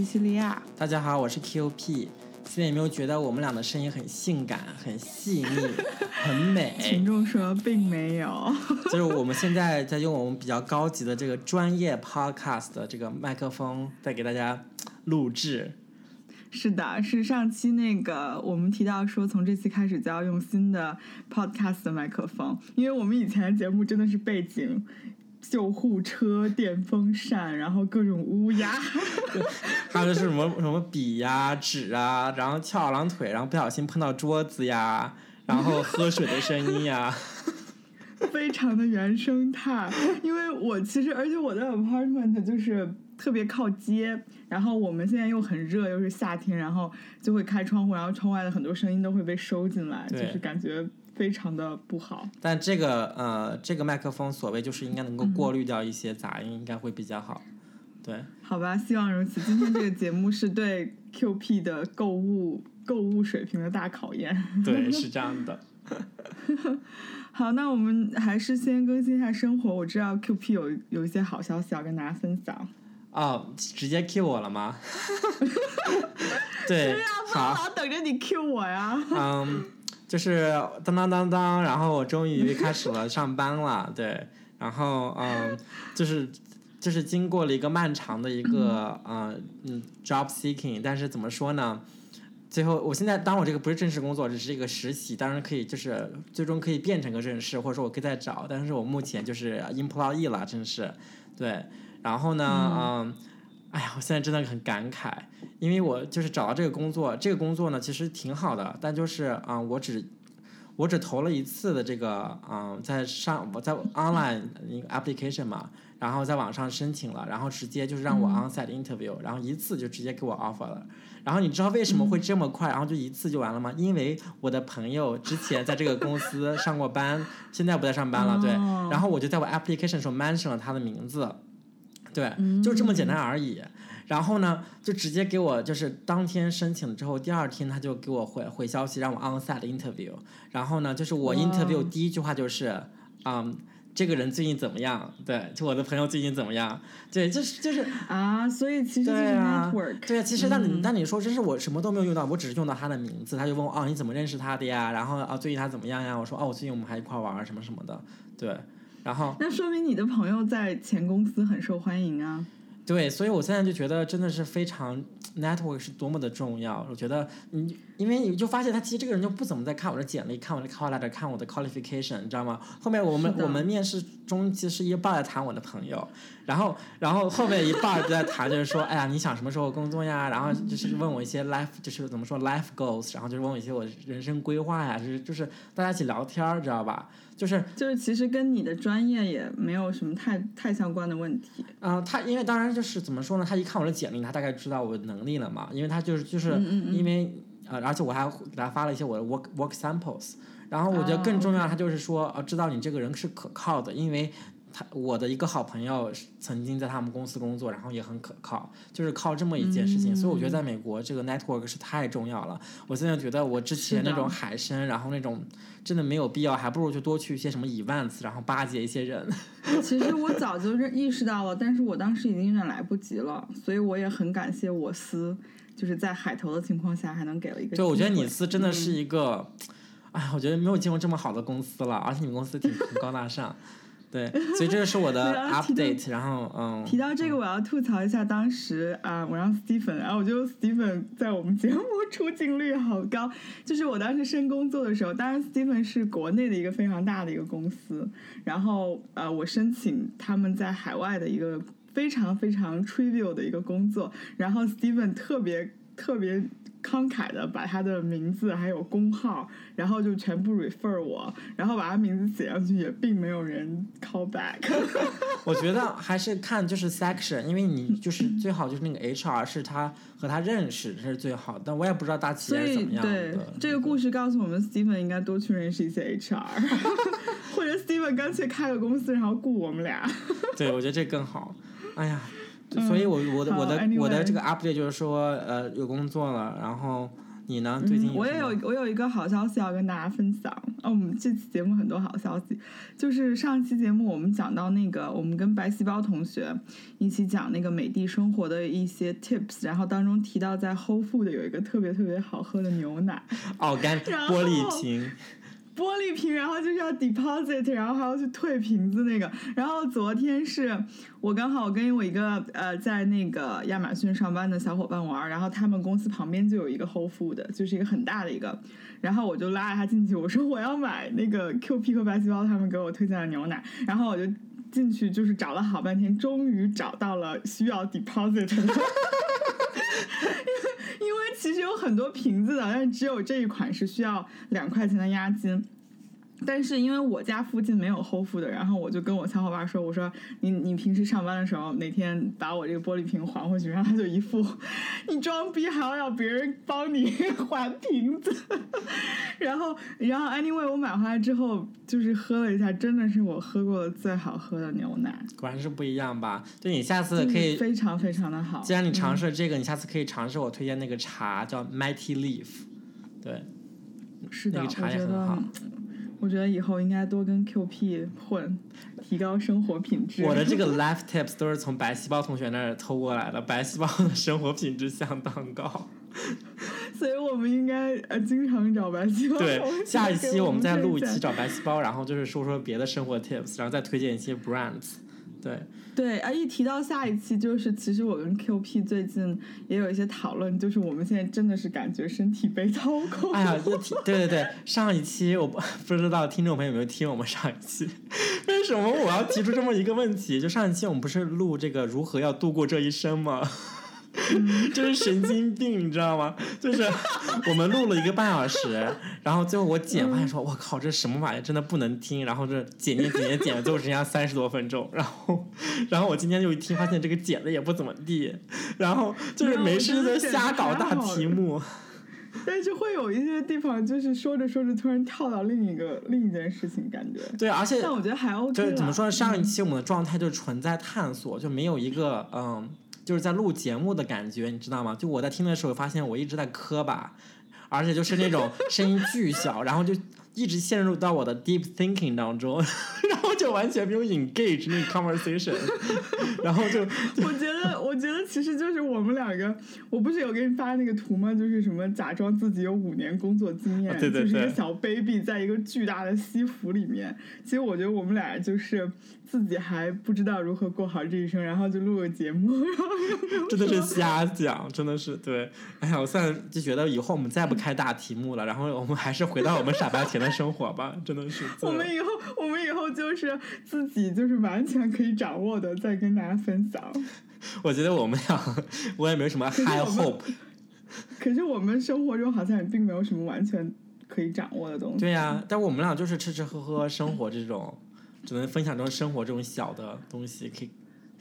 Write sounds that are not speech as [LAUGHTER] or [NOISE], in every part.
西西利亚。大家好，我是 QP。现在有没有觉得我们俩的声音很性感、很细腻、[LAUGHS] 很美？群众说并没有，就是我们现在在用我们比较高级的这个专业 podcast 的这个麦克风，在给大家录制。是的，是上期那个我们提到说，从这期开始就要用新的 podcast 的麦克风，因为我们以前的节目真的是背景。救护车、电风扇，然后各种乌鸦，还有是什么什么笔呀、纸啊，然后翘二郎腿，然后不小心碰到桌子呀，然后喝水的声音呀，[LAUGHS] 非常的原生态。因为我其实，而且我的 apartment 就是特别靠街，然后我们现在又很热，又是夏天，然后就会开窗户，然后窗外的很多声音都会被收进来，就是感觉。非常的不好，但这个呃，这个麦克风所谓就是应该能够过滤掉一些杂音，应该会比较好。对，好吧，希望如此。今天这个节目是对 QP 的购物购物水平的大考验。对，是这样的。[LAUGHS] 好，那我们还是先更新一下生活。我知道 QP 有有一些好消息要跟大家分享。哦，直接 Q 我了吗？[LAUGHS] 对，好，等着你 Q 我呀。嗯。就是当当当当，然后我终于开始了 [LAUGHS] 上班了，对，然后嗯，就是就是经过了一个漫长的一个嗯嗯 job seeking，但是怎么说呢？最后我现在当我这个不是正式工作，只是一个实习，当然可以就是最终可以变成个正式，或者说我可以再找，但是我目前就是 employee 了，真是对，然后呢，嗯。哎呀，我现在真的很感慨，因为我就是找到这个工作，这个工作呢其实挺好的，但就是啊，我只我只投了一次的这个，嗯，在上我在 online application 嘛，然后在网上申请了，然后直接就是让我 onsite interview，然后一次就直接给我 offer 了。然后你知道为什么会这么快，然后就一次就完了吗？因为我的朋友之前在这个公司上过班，现在不在上班了，对，然后我就在我 application 时候 mention 了他的名字。对，就这么简单而已。然后呢，就直接给我就是当天申请之后，第二天他就给我回回消息，让我 onsite interview。然后呢，就是我 interview 第一句话就是，嗯，这个人最近怎么样？对，就我的朋友最近怎么样？对，就是就是啊，所以其实对啊，对啊，其实那你那你说，这是我什么都没有用到，我只是用到他的名字，他就问我，哦，你怎么认识他的呀？然后啊，最近他怎么样呀？我说，哦，我最近我们还一块玩什么什么的，对。然后，那说明你的朋友在前公司很受欢迎啊。对，所以我现在就觉得真的是非常 network 是多么的重要。我觉得你，因为你就发现他其实这个人就不怎么在看我的简历，看我的 call letter，看我的 qualification，你知道吗？后面我们我们面试中其实一半在谈我的朋友，然后然后后面一半就在谈就是说，哎呀，你想什么时候工作呀？然后就是问我一些 life，就是怎么说 life goals，然后就是问我一些我人生规划呀，就是就是大家一起聊天，知道吧？就是就是，其实跟你的专业也没有什么太太相关的问题。嗯，他因为当然就是怎么说呢？他一看我的简历，他大概知道我的能力了嘛。因为他就是就是因为呃，而且我还给他发了一些我的 work work samples。然后我觉得更重要，他就是说呃，知道你这个人是可靠的，因为。他我的一个好朋友曾经在他们公司工作，然后也很可靠，就是靠这么一件事情。所以我觉得在美国这个 network 是太重要了。我现在觉得我之前那种海参，然后那种真的没有必要，还不如就多去一些什么 events，然后巴结一些人。其实我 [LAUGHS] 早就认意识到了，但是我当时已经有点来不及了。所以我也很感谢我司，就是在海投的情况下还能给了一个。对，我觉得你司真的是一个，哎，我觉得没有见过这么好的公司了，而且你们公司挺很高大上。对，所以这个是我的 [LAUGHS] update，然后嗯，提到这个我要吐槽一下，当时啊，我让 Stephen，然后我觉得 Stephen 在我们节目出镜率好高，就是我当时申工作的时候，当然 Stephen 是国内的一个非常大的一个公司，然后呃，我申请他们在海外的一个非常非常 trivial 的一个工作，然后 Stephen 特别特别。慷慨的把他的名字还有工号，然后就全部 refer 我，然后把他名字写上去，也并没有人 call back。[LAUGHS] 我觉得还是看就是 section，因为你就是最好就是那个 HR 是他和他认识，这是最好。但我也不知道大企业怎么样对，这个故事告诉我们，Steven 应该多去认识一些 HR，[LAUGHS] 或者 Steven 干脆开个公司，然后雇我们俩。对，我觉得这更好。哎呀。所以，我我的我的我的这个 update 就是说，呃，有工作了，然后你呢？最近嗯我也有我有一个好消息要跟大家分享。哦，我们这期节目很多好消息，就是上期节目我们讲到那个，我们跟白细胞同学一起讲那个美的生活的一些 tips，然后当中提到在 Whole Food 有一个特别特别好喝的牛奶，哦，干玻璃瓶，玻璃瓶，然后就是要 deposit，然后还要去退瓶子那个。然后昨天是我刚好跟我一个呃在那个亚马逊上班的小伙伴玩，然后他们公司旁边就有一个 Whole Food，就是一个很大的一个。然后我就拉着他进去，我说我要买那个 QP 和白细胞他们给我推荐的牛奶，然后我就进去就是找了好半天，终于找到了需要 deposit 的。其实有很多瓶子的，但是只有这一款是需要两块钱的押金。但是因为我家附近没有 Whole Food 的，然后我就跟我小伙伴说：“我说你你平时上班的时候，哪天把我这个玻璃瓶还回去。”然后他就一副你装逼还要让别人帮你还瓶子。[LAUGHS] 然后然后 anyway 我买回来之后就是喝了一下，真的是我喝过的最好喝的牛奶，果然是不一样吧？就你下次可以，非常非常的好。既然你尝嗯试了这个，你下次可以尝试我推荐那个茶，叫 Mighty Leaf。对，是的，那个茶也很好。我觉得以后应该多跟 QP 混，提高生活品质。我的这个 [LAUGHS] life tips 都是从白细胞同学那儿偷过来的，白细胞的生活品质相当高。[LAUGHS] 所以我们应该呃经常找白细胞对，下一期我们再录一期找白细胞，然后就是说说别的生活 tips，然后再推荐一些 brands。对，对，啊，一提到下一期，就是其实我跟 QP 最近也有一些讨论，就是我们现在真的是感觉身体被掏空。哎呀，对对对，上一期我不不知道听众朋友有没有听我们上一期？[LAUGHS] 为什么我要提出这么一个问题？就上一期我们不是录这个如何要度过这一生吗？[LAUGHS] 就是神经病，你知道吗？就是 [LAUGHS] 我们录了一个半小时，然后最后我剪发现说，我靠，这什么玩意儿，真的不能听。然后这剪剪剪剪最后只剩下三十多分钟。然后，然后我今天就一听，发现这个剪的也不怎么地。然后就是没事就瞎搞大题目。[LAUGHS] 但是会有一些地方，就是说着说着突然跳到另一个另一件事情，感觉。对，而且但我觉得还 OK 就是怎么说呢？上一期我们的状态就是纯在探索，就没有一个嗯，就是在录节目的感觉，你知道吗？就我在听的时候发现我一直在磕巴，而且就是那种声音巨小，然后就一直陷入到我的 deep thinking 当中，[LAUGHS] 然后就完全没有 engage 那个 conversation，[LAUGHS] 然后就我觉得，[LAUGHS] 我觉得其实就是我们两个，我不是有给你发那个图吗？就是什么假装自己有五年工作经验，啊对对对就是一个小 baby 在一个巨大的西服里面。其实我觉得我们俩就是自己还不知道如何过好这一生，然后就录个节目，然后又真的是瞎讲，真的是对。哎呀，我现在就觉得以后我们再不开大题目了，然后我们还是回到我们傻白甜的生活吧，真的是。我们以后，我们以后就是自己就是完全可以掌握的，再跟大家分享。[LAUGHS] 我觉得我们俩，[LAUGHS] 我也没有什么是 high hope。可是我们生活中好像也并没有什么完全可以掌握的东西。对呀、但我们俩就是吃吃喝喝生活这种，只能分享这种生活这种小的东西，可以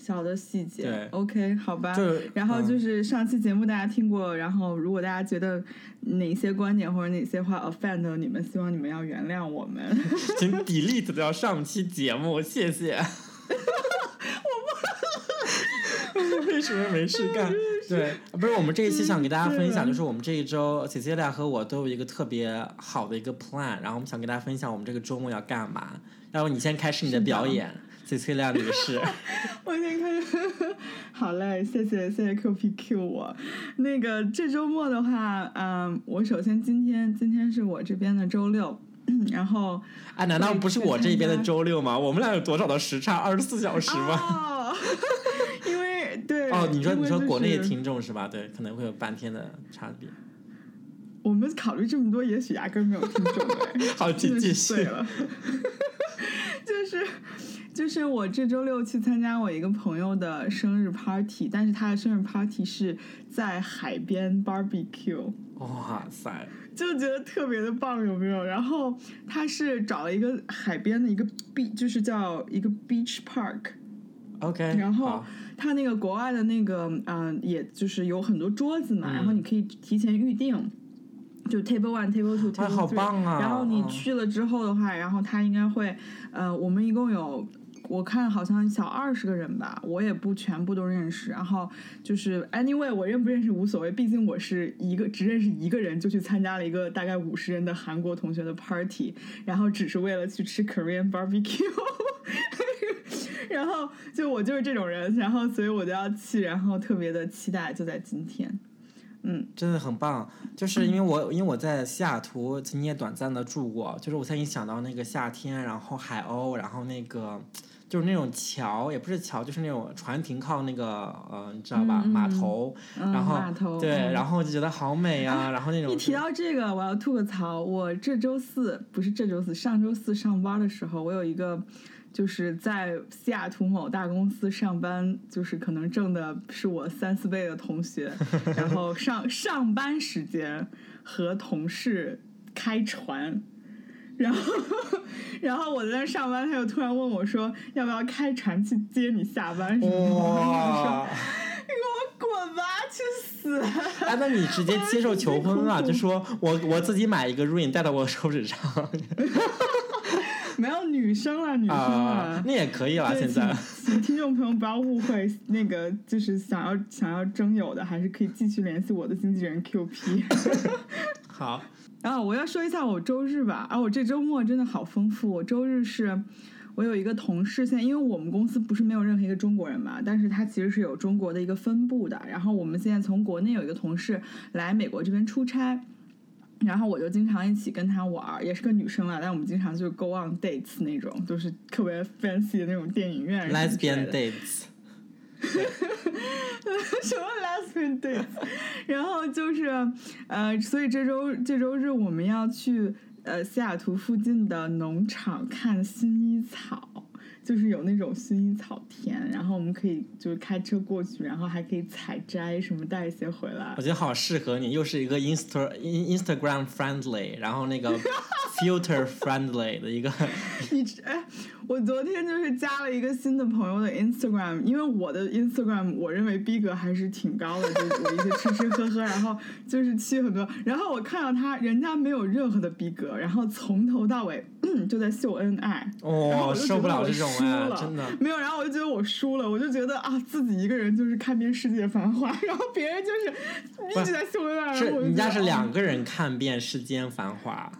小的细节。对 OK，好吧。就然后就嗯是上期节目大家听过，然后如果大家觉得哪些观点或者哪些话 offend 了你们，希望你们要原谅我们。[LAUGHS] 请 delete 掉上期节目，谢谢。我 [LAUGHS] 为什么没事干？[LAUGHS] 对，不是我们这一期想给大家分享，就是我们这一周 Cecilia 和我都有一个特别好的一个 plan，然后我们想给大家分享我们这个周末要干嘛。要不你先开始你的是的表演，Cecilia 女士。[LAUGHS] 我先开始，[LAUGHS] 好嘞，谢谢谢谢 QPQ 我。那个这周末的话，嗯，我首先今天今天是我这边的周六，然后啊，难道不是我这边的周六吗？我们俩有多少的时差？二十四小时吗？[LAUGHS] 哦，因为对哦，你说你说国内的听众是吧？对，可能会有半天的差别。我们考虑这么多，也许压根没有听众哎。好，请继续。了。就是就是我这周六去参加我一个朋友的生日 party，但是他的生日 party 是在海边 barbecue，哇塞，就觉得特别的棒，有没有？然后他是找了一个海边的一个 beach，就是叫一个 beach park，OK，然后他那个国外的那个，嗯、也就是有很多桌子嘛，嗯。然后你可以提前预定，就 table one、table two、哎 table 好 three，、棒啊然后你嗯去了之后的话，然后他应该会，呃，我们一共有我看好像小二十个人吧，我也不全部都认识。然后就是 anyway，我认不认识无所谓，毕竟我是一个只认识一个人就去参加了一个大概五十人的韩国同学的 party，然后只是为了去吃 Korean barbecue。[LAUGHS] 然后就我就是这种人，然后所以我就要去，然后特别的期待，就在今天。嗯，真的很棒，就是因为我因为我在西雅图曾经也短暂的住过，就是我才一想到那个夏天，然后海鸥，然后那个就是那种桥，也不是桥，就是那种船停靠那个呃，你知道吧，码头，然后码头对，嗯然后就觉得好美啊，然后那种一提到这个，我要吐个槽。我这周四不是这周四，上周四上班的时候，我有一个就是在西雅图某大公司上班，就是可能挣的是我三四倍的同学，然后上上班时间和同事开船。然后，[LAUGHS] 然后我在那上班，他就突然问我说：“要不要开船去接你下班？”什么的？我说哇，：“你给我滚吧，去死！”哎，那你直接接受求婚啊？哭哭就说我我自己买一个 ring 戴到我手指上 [LAUGHS] 没有女生了，女生啊了，。那也可以了，现在。听众朋友不要误会，那个就是想要想要征友的，还是可以继续联系我的经纪人 QP。[LAUGHS] 好，然后我要说一下我周日吧，啊，我这周末真的好丰富。我周日是，我有一个同事，现在因为我们公司不是没有任何一个中国人嘛，但是他其实是有中国的一个分部的。然后我们现在从国内有一个同事来美国这边出差。然后我就经常一起跟她玩儿，也是个女生了，但我们经常就 go on dates 那种，就是特别 fancy 的那种电影院 lesbian 的。Dates，[LAUGHS] 什么 lesbian dates，[LAUGHS] 然后就是呃，所以这周这周日我们要去呃西雅图附近的农场看薰衣草，就是有那种薰衣草田，然后我们可以就是开车过去，然后还可以采摘什么带一些回来我。觉得好适合你，又是一个 Insta In- Instagram friendly，然后那个 [LAUGHS] filter friendly 的一个，你哎，我昨天就是加了一个新的朋友的 Instagram，因为我的 Instagram 我认为逼格还是挺高的，就是我一些吃吃喝喝，然后就是去很多，然后我看到他人家没有任何的逼格，然后从头到尾、[CLEARS THROAT] 嗯就在秀恩爱，哦，我受不了这种输哎，了真的。没有，然后我就觉得我输了，我就觉得啊自己一个人就是看遍世界繁华，[LAUGHS] 然后别人就是一直在秀恩爱，是人家是两个人看遍世间繁华，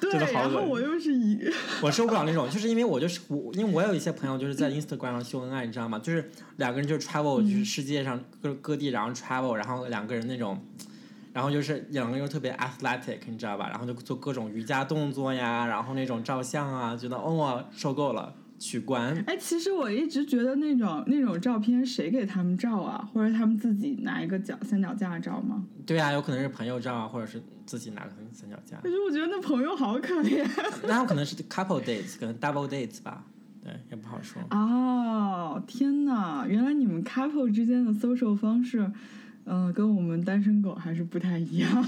对真的，好然后我又是一。我受不了那种，就是因为我就是我，因为我有一些朋友就是在 Instagram 上秀恩爱，你知道吗？就是两个人就 travel，就是嗯世界上各各地，然后 travel，然后两个人那种，然后就是两个人又特别 athletic，你知道吧？然后就做各种瑜伽动作呀，然后那种照相啊，觉得哦，我受够了，取关。哎，其实我一直觉得那种那种照片谁给他们照啊？或者他们自己拿一个脚三脚架照吗？对啊，有可能是朋友照啊，或者是自己拿个三脚架可，是我觉得那朋友好可怜 [LAUGHS] 那有可能是 couple dates，可能 double dates 吧，对，也不好说。哦！天哪，原来你们 couple 之间的 social 方式，嗯、跟我们单身狗还是不太一样。[LAUGHS]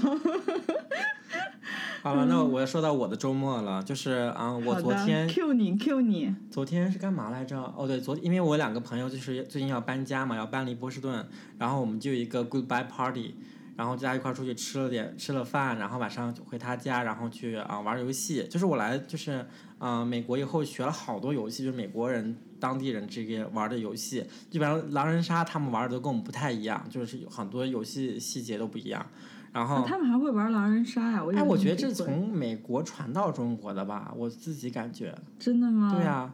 好了，那我要说到我的周末了，就是嗯，我昨天 Q 你 Q 你，昨天是干嘛来着？哦，对，昨因为我两个朋友就是最近要搬家嘛，要搬离波士顿，然后我们就有一个 goodbye party，然后大家一块儿出去吃了点吃了饭，然后晚上就回他家，然后去啊、玩游戏。就是我来就是嗯、呃美国以后学了好多游戏，就是美国人当地人这个玩的游戏，基本上狼人杀他们玩的都跟我们不太一样，就是很多游戏细节都不一样。然后啊他们还会玩狼人杀呀？我哎，我觉得这从美国传到中国的吧，我自己感觉。真的吗？对呀、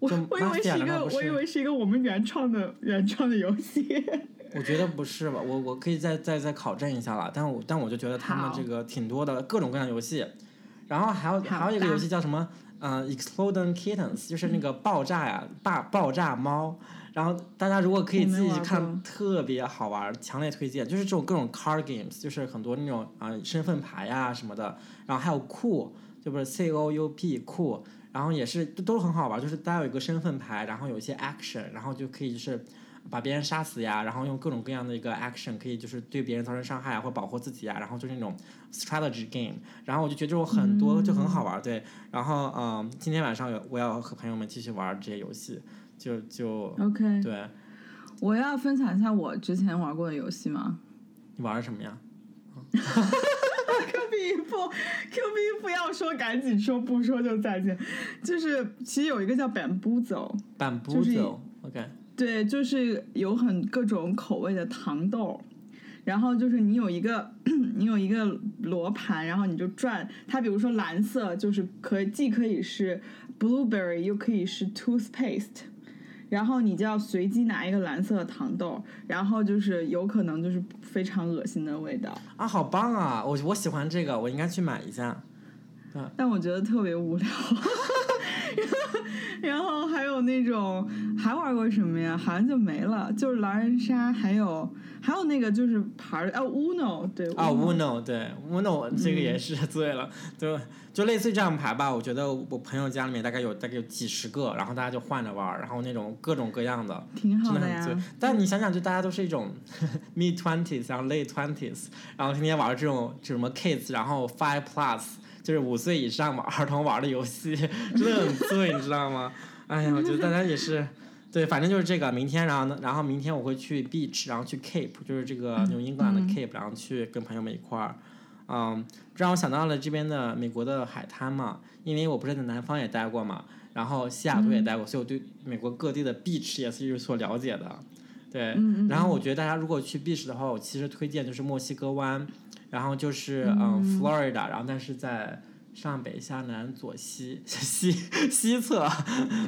就我我以为是一个，我以为是一个我们原创的原创的游戏。我觉得不是吧，我我可以再再再考证一下了，但我但我就觉得他们这个挺多的各种各样的游戏，然后还有还有一个游戏叫什么？呃，Exploding Kittens，就是那个爆炸呀，爆爆炸猫。然后大家如果可以自己去看，特别好玩，强烈推荐。就是这种各种 card games，就是很多那种啊、身份牌呀什么的，然后还有酷，就不是 C O U P 酷，然后也是都都很好玩，就是大家有一个身份牌，然后有一些 action，然后就可以就是把别人杀死呀，然后用各种各样的一个 action 可以就是对别人造成伤害啊，或保护自己啊，然后就是那种 strategy game，然后我就觉得这种很多就很好玩，对。然后嗯，今天晚上有我要和朋友们继续玩这些游戏，就就 OK，对我要分享一下我之前玩过的游戏吗？你玩什么呀？[LAUGHS] Q B 一不 Q B 一不要说，赶紧说，不说就再见。就是其实有一个叫布就是走，OK，对，就是有很各种口味的糖豆。然后就是你有一个 [CLEARS THROAT] 你有一个罗盘，然后你就转它，比如说蓝色就是可以既可以是 blueberry，又可以是 toothpaste，然后你就要随机拿一个蓝色的糖豆，然后就是有可能就是非常恶心的味道，啊，好棒啊！我我喜欢这个，我应该去买一下。但我觉得特别无聊。[LAUGHS] 然后还有那种还玩过什么呀？好像就没了，就是狼人杀，还有还有那个就是牌儿，哦，Uno，对啊 Uno，Uno 对 Uno 这个也是醉了，就就类似于这样牌吧。我觉得我朋友家里面大概有大概有几十个，然后大家就换着玩儿，然后那种各种各样的，挺好的呀。。但你想想，就大家都是一种 [LAUGHS] mid twenties，然后 late twenties，然后天天玩这种这什么 kids，然后 five plus，就是五岁以上嘛儿童玩的游戏，真的很醉，你知道吗？哎呀，我觉得大家也是。对，反正就是这个。明天，然后呢，然后明天我会去 beach，然后去 Cape，就是这个嗯纽英格兰的 Cape，、然后去跟朋友们一块儿，嗯，这让我想到了这边的美国的海滩嘛，因为我不是在南方也待过嘛，然后西雅图也待过，所以我对美国各地的 beach 也是有所了解的。对，然后我觉得大家如果去 beach 的话，我其实推荐就是墨西哥湾，然后就是嗯 Florida，然后但是在上北下南左西 [LAUGHS] 西西侧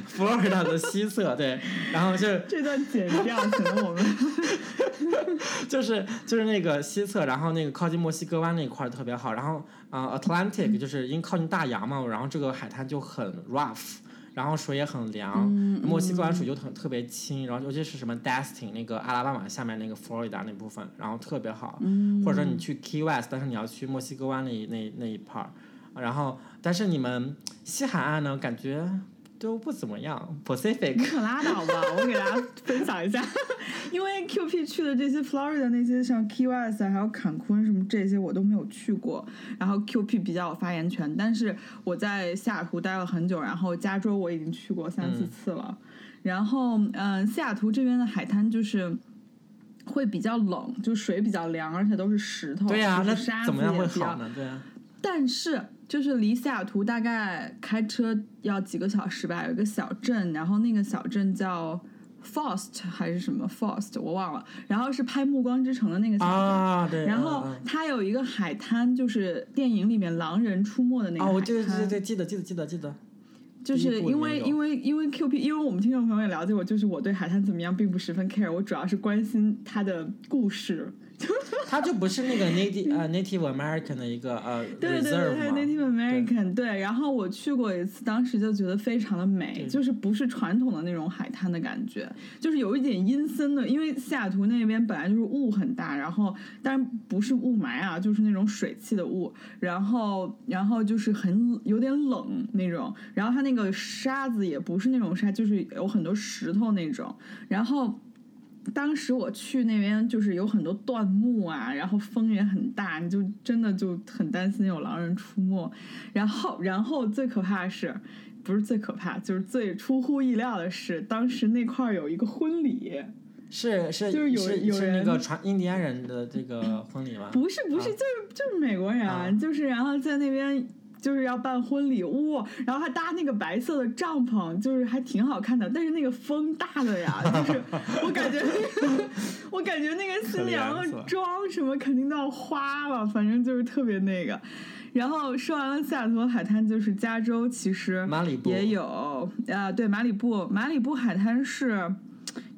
，Florida 的西侧，对，然后就是这段剪掉，可能我们 [LAUGHS] 就是就是那个西侧，然后那个靠近墨西哥湾那一块儿特别好，然后啊、呃 Atlantic 就是因为靠近大洋嘛，然后这个海滩就很 rough，然后水也很凉，墨西哥湾水就很特别清，然后尤其是什么 Destin 那个阿拉巴马下面那个 Florida 那部分，然后特别好，或者说你去 Key West，但是你要去墨西哥湾那那那一 part，然后但是你们西海岸呢，感觉都不怎么样，Pacific 你可拉倒吧！我给大家分享一下，[LAUGHS] 因为 QP 去的这些 Florida 那些像 Key West 啊还有坎昆什么这些我都没有去过，然后 QP 比较有发言权。但是我在西雅图待了很久，然后加州我已经去过三四次了。然后嗯，西雅图这边的海滩就是。会比较冷，就水比较凉，而且都是石头，对呀、那怎么样会比较好呢？对啊。但是就是离西雅图大概开车要几个小时吧，有一个小镇，然后那个小镇叫 Faust 还是什么 Faust 我忘了，然后是拍《暮光之城》的那个小镇。啊，对。然后它有一个海滩，就是电影里面狼人出没的那个哦，海滩。我对对对对，记得记得记得记得。就是因为因为因为 Q P，因为我们听众朋友也了解我，就是我对海滩怎么样并不十分 care，我主要是关心它的故事。他就不是那个 native 呃 Native American 的一个呃对对对 Native American，对。然后我去过一次，当时就觉得非常的美，就是不是传统的那种海滩的感觉，就是有一点阴森的，因为西雅图那边本来就是雾很大，然后但是不是雾霾啊，就是那种水汽的雾，然后然后就是很有点冷那种，然后它那个沙子也不是那种沙，就是有很多石头那种，然后。当时我去那边就是有很多断木啊，然后风也很大，你就真的就很担心有狼人出没。然后，然后最可怕的是，不是最可怕，就是最出乎意料的是，当时那块儿有一个婚礼，是是就是有有人个传印第安人的这个婚礼吗？不是不是，啊就是就是美国人，啊就是然后在那边。就是要办婚礼，哇！然后还搭那个白色的帐篷，就是还挺好看的。但是那个风大的呀，[LAUGHS] 就是我感觉，[LAUGHS] 我感觉那个新娘的妆什么肯定都要花了，反正就是特别那个。然后说完了西雅图海滩，就是加州其实马里布也有啊、对，马里布，马里布海滩是。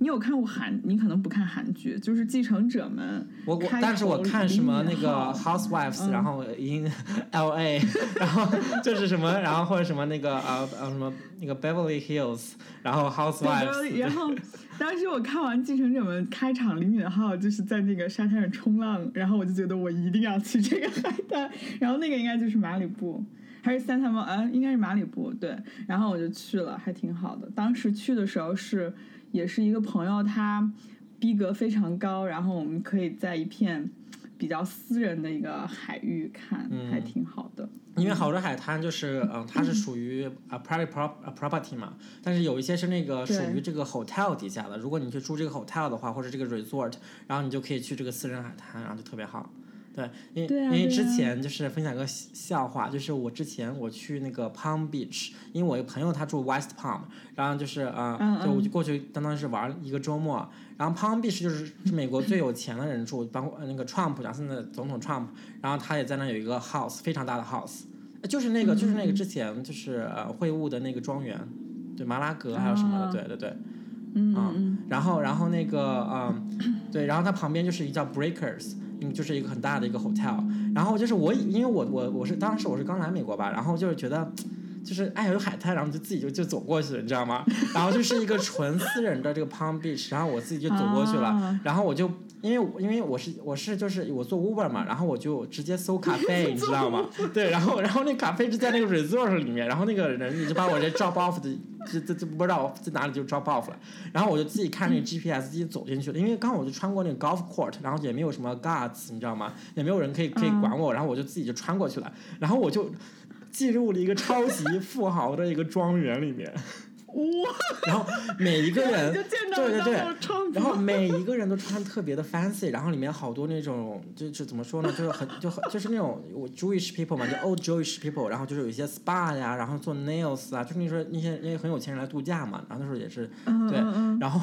你有看过韩？你可能不看韩剧，就是《继承者们》我我开但是我看什么那个 Housewives，、嗯然后 in [LAUGHS] L A，[LAUGHS] 然后就是什么，然后或者什么那个呃呃什么那个 Beverly Hills，然后 Housewives，然后 [LAUGHS] 当时我看完《继承者们》开场，李敏镐就是在那个沙滩上冲浪，然后我就觉得我一定要去这个海滩，然后那个应该就是马里布。还是三塔猫，呃，应该是马里布，对。然后我就去了，还挺好的。当时去的时候是，也是一个朋友，他逼格非常高，然后我们可以在一片比较私人的一个海域看，嗯还挺好的。因为好多海滩就是嗯、它是属于啊 [LAUGHS] private property 嘛，但是有一些是那个属对于这个 hotel 底下的，如果你去住这个 hotel 的话，或者这个 resort，然后你就可以去这个私人海滩，然后就特别好。对，因为啊因为之前就是分享个笑笑话，就是我之前我去那个 Palm Beach，因为我一个朋友他住 West Palm，然后就是呃，嗯就我嗯就过去相当于是玩一个周末，然后 Palm Beach 就是是 [LAUGHS] 美国最有钱的人住，包括呃那个 Trump，然后现在总统 Trump，然后他也在那有一个 house，非常大的 house，呃就是那个就是那个之前就是呃会晤的那个庄园，对马拉格还有什么的，啊。对对对。嗯然后，然后那个，嗯，对，然后它旁边就是一个叫 Breakers，嗯，就是一个很大的一个 hotel。然后就是我，因为我我我是当时我是刚来美国吧，然后就是觉得，就是哎有海滩，然后就自己就就走过去了，你知道吗？然后就是一个纯私人的这个 Palm Beach，然后我自己就走过去了，啊然后我就因为我因为我是我是就是我做 Uber 嘛，然后我就直接搜咖啡，[LAUGHS] 你知道吗？对，然后然后那咖啡就在那个 resort 里面，然后那个人你就把我这 drop off 的这这这不知道在哪里就 drop off 了，然后我就自己看那个 GPS 自己走进去了，因为刚好我就穿过那个 golf court，然后也没有什么 guards，你知道吗？也没有人可以可以管我，然后我就自己就穿过去了，然后我就进入了一个超级富豪的一个庄园里面，哇，[LAUGHS] 然后每一个人 [LAUGHS] 对对对然后 [LAUGHS] 每一个人都穿特别的 fancy，然后里面好多那种就是怎么说呢，就是很就很就是那种我 Jewish people 嘛，就 old Jewish people，然后就是有一些 spa 呀，然后做 nails 啊，就是那时候那些那些很有钱人来度假嘛，然后那时候也是嗯对然后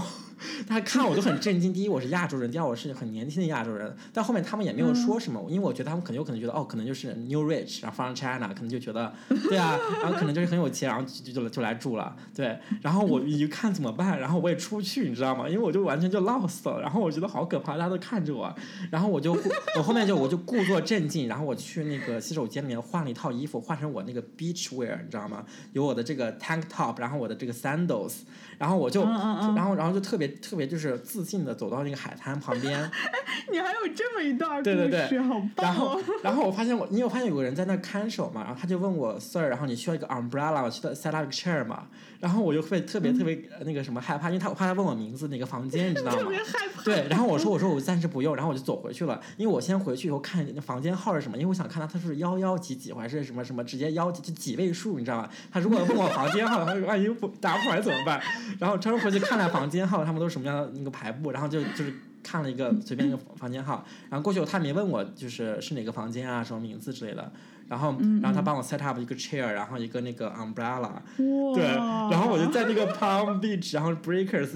他看我都很震惊。第一，我是亚洲人；第二，我是很年轻的亚洲人。但后面他们也没有说什么，因为我觉得他们可能有可能觉得哦，可能就是 New Rich，然后 from China，可能就觉得对啊，然后可能就是很有钱，然后就就就就来住了。对，然后我一看怎么办？然后我也出不去，你知道吗？因为我就完全就 lost 了。然后我觉得好可怕，大家都看着我。然后我就我后面就我就故作镇静，然后我去那个洗手间里面换了一套衣服，换成我那个 beach wear，你知道吗？有我的这个 tank top，然后我的这个 sandals，然后我就，然后然后就特别特别就是自信的走到那个海滩旁边，[LAUGHS] 你还有这么一段故对对对事，好然棒后哦！然后我发现我，因为我发现有个人在那看守嘛，然后他就问我 sir，然后你需要一个 umbrella，我需要 set up chair 嘛，然后我就会特别特别呃那个什么害怕，因为他我怕他问我名字哪个房间，你知道吗特别？害怕。对，然后我说我说我暂时不用，然后我就走回去了，因为我先回去以后看那房间号是什么，因为我想看他他是幺幺几几还是什么什么直接幺几就几位数，你知道吗？他如果问我房间号，他说万一不答不出来怎么办？然后专门回去看了房间号，他们都是什么样的那个排布，然后就就是看了一个 [LAUGHS] 随便一个房间号，然后过去后他没问我就是是哪个房间啊什么名字之类的，然后嗯然后他帮我 set up 一个 chair，然后一个那个 umbrella。对，然后我就在那个 Palm Beach，然后 Breakers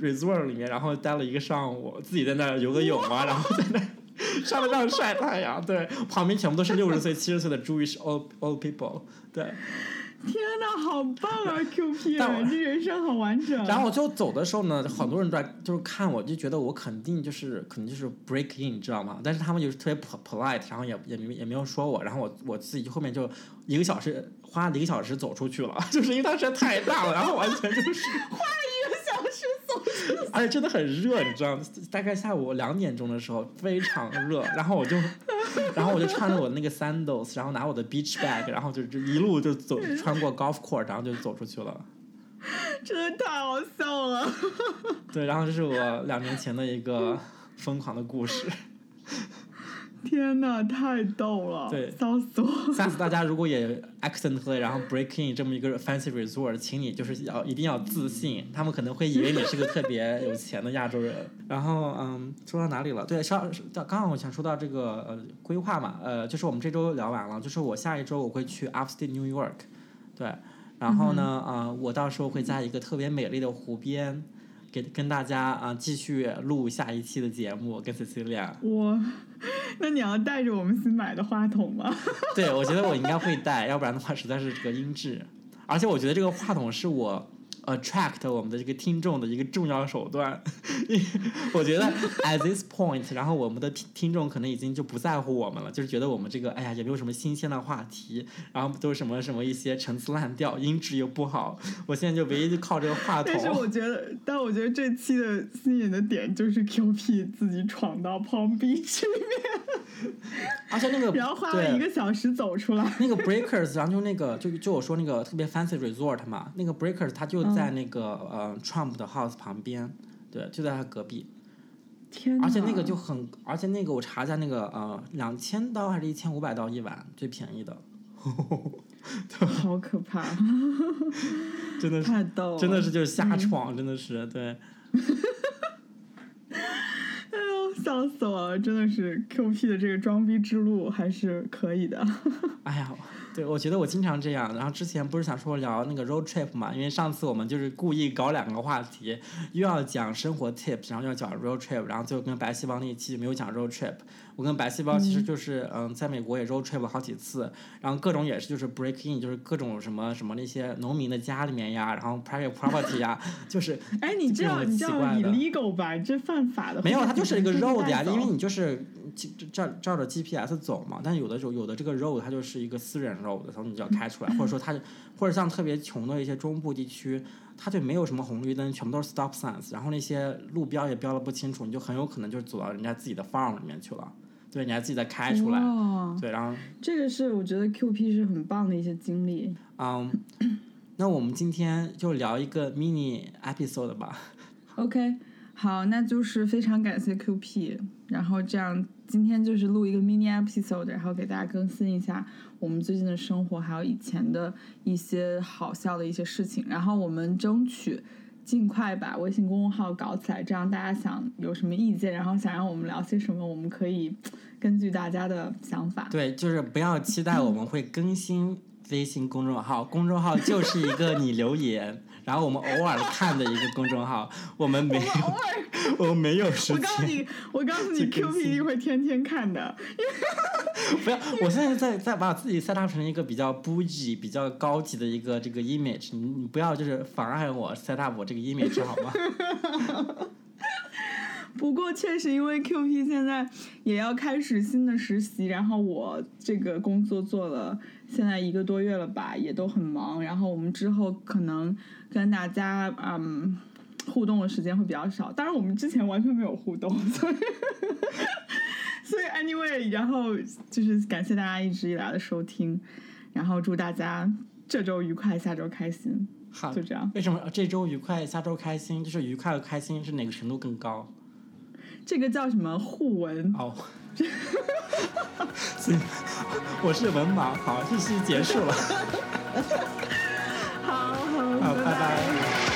resort 里面，然后待了一个上午，自己在那游个泳啊，[LAUGHS] 然后在那儿沙滩上晒太阳，对，旁边全部都是六十岁、七十岁的 Jewish old old people，对。天哪，好棒啊！[LAUGHS] Q P，但我这人生好完整。然后我最后走的时候呢，很多人在就是看我，就觉得我肯定就是肯定就是 break in，你知道吗？但是他们就是特别 po- polite，然后也也没也没有说我，然后我我自己后面就一个小时花了一个小时走出去了，[LAUGHS] 就是因为它实在太大了，然后完全就是 [LAUGHS] 花了。一个小时走出去而且真的很热，你知道吗？大概下午两点钟的时候非常热，然后我就，然后我就穿着我那个 sandals，然后拿我的 beach bag，然后就就一路就走穿过 golf court，然后就走出去了。[LAUGHS] 真的太好笑了。[LAUGHS] 对，然后这是我两年前的一个疯狂的故事。天哪，太逗了！对笑死我！下次大家如果也 accidentally 然后 break in 这么一个 fancy resort，请你就是要一定要自信，他们可能会以为你是个特别有钱的亚洲人。[LAUGHS] 然后嗯，说到哪里了？对，上刚刚我想说到这个呃规划嘛，呃，就是我们这周聊完了，就是我下一周我会去 upstate New York，对，然后呢，啊、我到时候会在一个特别美丽的湖边。给跟大家啊、继续录下一期的节目，跟 Cecilia。我，那你要带着我们新买的话筒吗？[LAUGHS] 对，我觉得我应该会带，要不然的话实在是这个音质。而且我觉得这个话筒是我 attract 我们的这个听众的一个重要手段。[LAUGHS] 我觉得 at this point，然后我们的听听众可能已经就不在乎我们了，就是觉得我们这个哎呀也没有什么新鲜的话题，然后都是什么什么一些陈词滥调，音质又不好。我现在就唯一就靠这个话筒但。是我觉得，但我觉得这期的吸引的点就是 Q P 自己闯到 Palm Beach 里面，[LAUGHS] 而且那个然后花了一个小时走出来。[LAUGHS] 那个 Breakers，然后就那个就就我说那个特别 fancy resort 嘛，那个 Breakers 它就在那个、呃 Trump 的 house 旁边，对，就在他隔壁，天哪！而且那个就很，而且那个我查一下那个呃两千刀还是一千五百刀一晚，最便宜的，[LAUGHS] 好可怕，真的是太逗了，真的是就是瞎闯，真的是对。笑死我了！真的是 Q P 的这个装逼之路还是可以的。[LAUGHS] 哎呀，对，我觉得我经常这样。然后之前不是想说聊那个 road trip 嘛？因为上次我们就是故意搞两个话题，又要讲生活 tips，然后又要讲 road trip，然后最后跟白细胞那一期没有讲 road trip。我跟白细胞其实就是嗯，在美国也 road trip 了好几次，然后各种也是就是 break in，就是各种什么什么那些农民的家里面呀，然后 private property 呀，[LAUGHS] 就是 [LAUGHS] 哎，你这样你这样 illegal 吧？这犯法的。没有，它就是一个 road 呀，因为你就是照照着 GPS 走嘛。但是有的时候有的这个 road 它就是一个私人然后你就要开出来，或者说它或者像特别穷的一些中部地区，它就没有什么红绿灯，全部都是 stop signs，然后那些路标也标的不清楚，你就很有可能就是走到人家自己的 farm 里面去了。对，你还自己再开出来，对，然后这个是我觉得 Q P 是很棒的一些经历。嗯，那我们今天就聊一个 mini episode 吧。OK，好，那就是非常感谢 Q P，然后这样今天就是录一个 mini episode，然后给大家更新一下我们最近的生活，还有以前的一些好笑的一些事情，然后我们争取。尽快把微信公众号搞起来，这样大家想有什么意见，然后想让我们聊些什么，我们可以根据大家的想法。对，就是不要期待我们会更新微信公众号，公众号就是一个你留言。[LAUGHS] 然后我们偶尔看的一个公众号，[LAUGHS] 我们没有，我没有时间。我告诉你，我告诉你，Q P 一定会天天看的。[LAUGHS] 不要，我现在在在把自己 set up 成一个比较 bougie、比较高级的一个这个 image，你你不要就是妨碍我 set up 我这个 image 好吗？[LAUGHS] 不过确实，因为 Q P 现在也要开始新的实习，然后我这个工作做了现在一个多月了吧，也都很忙。然后我们之后可能跟大家嗯互动的时间会比较少，当然我们之前完全没有互动，所以所以 anyway，然后就是感谢大家一直以来的收听，然后祝大家这周愉快，下周开心。好，就这样。为什么这周愉快，下周开心？就是愉快和开心是哪个程度更高？这个叫什么互文？哦，[LAUGHS] 行，我是文盲。好，这期结束了。[LAUGHS] 好好，拜拜。